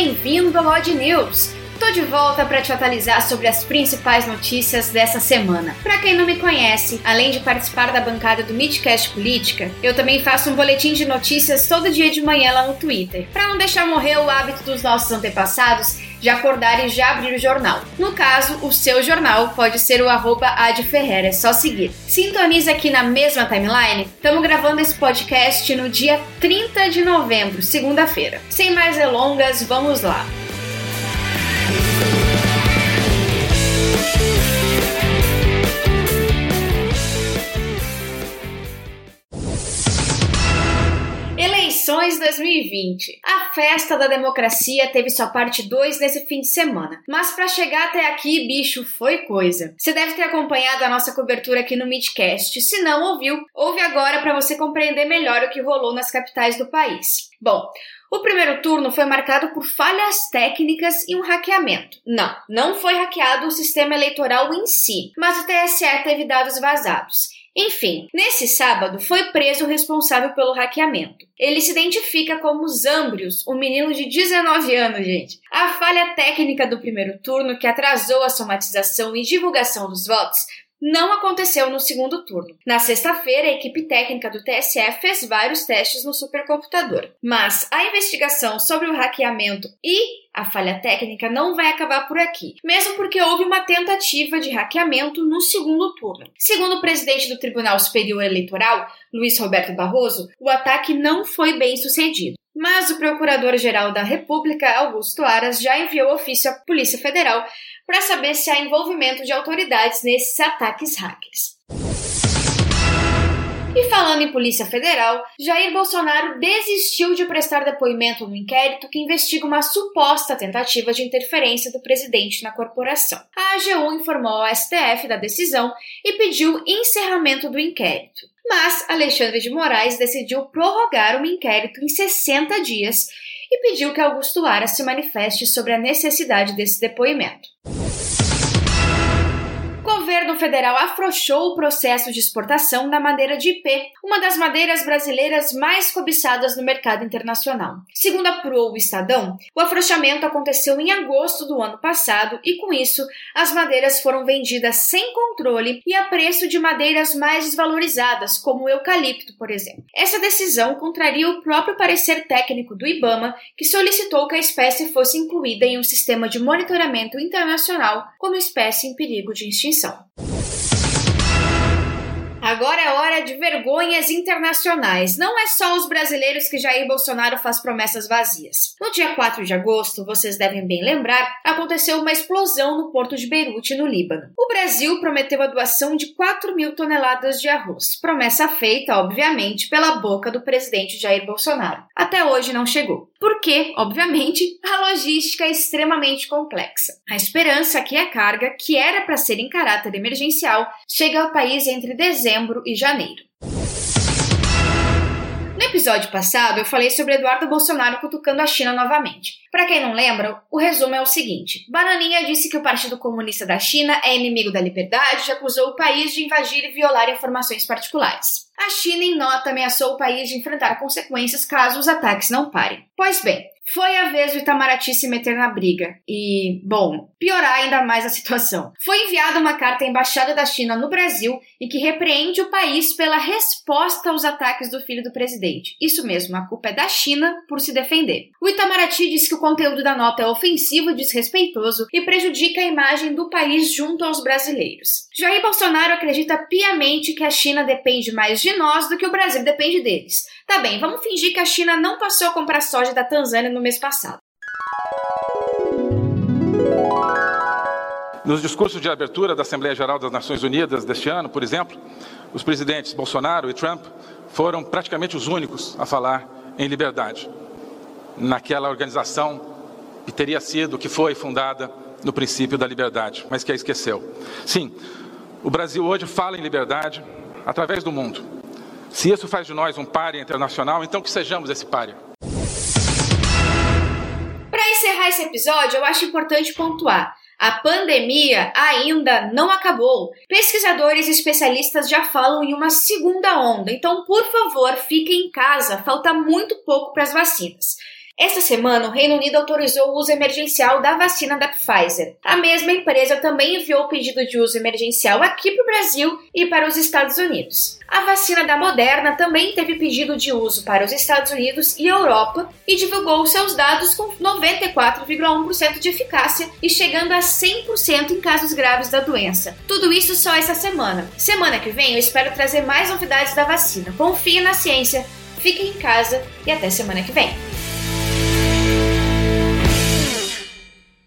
Bem-vindo ao Odd News. Tô de volta para te atualizar sobre as principais notícias dessa semana. Para quem não me conhece, além de participar da bancada do Midcast Política, eu também faço um boletim de notícias todo dia de manhã lá no Twitter. Para não deixar morrer o hábito dos nossos antepassados de acordar e já abrir o jornal. No caso, o seu jornal pode ser o arroba é só seguir. Sintoniza aqui na mesma timeline, estamos gravando esse podcast no dia 30 de novembro, segunda-feira. Sem mais delongas, vamos lá. Eleições 2020. A festa da democracia teve sua parte 2 nesse fim de semana. Mas para chegar até aqui, bicho, foi coisa. Você deve ter acompanhado a nossa cobertura aqui no Midcast. Se não ouviu, ouve agora para você compreender melhor o que rolou nas capitais do país. Bom, o primeiro turno foi marcado por falhas técnicas e um hackeamento. Não, não foi hackeado o sistema eleitoral em si, mas o TSE teve dados vazados. Enfim, nesse sábado foi preso o responsável pelo hackeamento. Ele se identifica como Zambrius, um menino de 19 anos, gente. A falha técnica do primeiro turno, que atrasou a somatização e divulgação dos votos, não aconteceu no segundo turno. Na sexta-feira, a equipe técnica do TSE fez vários testes no supercomputador. Mas a investigação sobre o hackeamento e a falha técnica não vai acabar por aqui, mesmo porque houve uma tentativa de hackeamento no segundo turno. Segundo o presidente do Tribunal Superior Eleitoral, Luiz Roberto Barroso, o ataque não foi bem sucedido. Mas o Procurador-Geral da República, Augusto Aras, já enviou ofício à Polícia Federal para saber se há envolvimento de autoridades nesses ataques hackers. Em Polícia Federal, Jair Bolsonaro desistiu de prestar depoimento no inquérito que investiga uma suposta tentativa de interferência do presidente na corporação. A AGU informou ao STF da decisão e pediu encerramento do inquérito. Mas Alexandre de Moraes decidiu prorrogar o inquérito em 60 dias e pediu que Augusto Aras se manifeste sobre a necessidade desse depoimento governo federal afrouxou o processo de exportação da madeira de IP, uma das madeiras brasileiras mais cobiçadas no mercado internacional. Segundo apurou o Estadão, o afrouxamento aconteceu em agosto do ano passado e, com isso, as madeiras foram vendidas sem controle e a preço de madeiras mais desvalorizadas, como o eucalipto, por exemplo. Essa decisão contraria o próprio parecer técnico do IBAMA, que solicitou que a espécie fosse incluída em um sistema de monitoramento internacional como espécie em perigo de extinção. Agora é hora de vergonhas internacionais. Não é só os brasileiros que Jair Bolsonaro faz promessas vazias. No dia 4 de agosto, vocês devem bem lembrar, aconteceu uma explosão no porto de Beirute, no Líbano. O Brasil prometeu a doação de 4 mil toneladas de arroz. Promessa feita, obviamente, pela boca do presidente Jair Bolsonaro. Até hoje não chegou. Porque, obviamente, a logística é extremamente complexa. A esperança é que a carga, que era para ser em caráter emergencial, chegue ao país entre dezembro dezembro e janeiro. Episódio passado, eu falei sobre Eduardo Bolsonaro cutucando a China novamente. Para quem não lembra, o resumo é o seguinte: Bananinha disse que o Partido Comunista da China é inimigo da liberdade e acusou o país de invadir e violar informações particulares. A China, em nota, ameaçou o país de enfrentar consequências caso os ataques não parem. Pois bem, foi a vez do Itamaraty se meter na briga e, bom, piorar ainda mais a situação. Foi enviada uma carta à Embaixada da China no Brasil e que repreende o país pela resposta aos ataques do filho do presidente. Isso mesmo, a culpa é da China por se defender. O Itamaraty disse que o conteúdo da nota é ofensivo, desrespeitoso e prejudica a imagem do país junto aos brasileiros. Jair Bolsonaro acredita piamente que a China depende mais de nós do que o Brasil depende deles. Tá bem, vamos fingir que a China não passou a comprar soja da Tanzânia no mês passado. Nos discursos de abertura da Assembleia Geral das Nações Unidas deste ano, por exemplo, os presidentes Bolsonaro e Trump foram praticamente os únicos a falar em liberdade. Naquela organização que teria sido, que foi fundada no princípio da liberdade, mas que a esqueceu. Sim, o Brasil hoje fala em liberdade através do mundo. Se isso faz de nós um páreo internacional, então que sejamos esse páreo encerrar esse episódio, eu acho importante pontuar. A pandemia ainda não acabou. Pesquisadores e especialistas já falam em uma segunda onda, então, por favor, fique em casa, falta muito pouco para as vacinas. Esta semana, o Reino Unido autorizou o uso emergencial da vacina da Pfizer. A mesma empresa também enviou o pedido de uso emergencial aqui para o Brasil e para os Estados Unidos. A vacina da Moderna também teve pedido de uso para os Estados Unidos e Europa e divulgou seus dados com 94,1% de eficácia e chegando a 100% em casos graves da doença. Tudo isso só essa semana. Semana que vem eu espero trazer mais novidades da vacina. Confie na ciência, fique em casa e até semana que vem.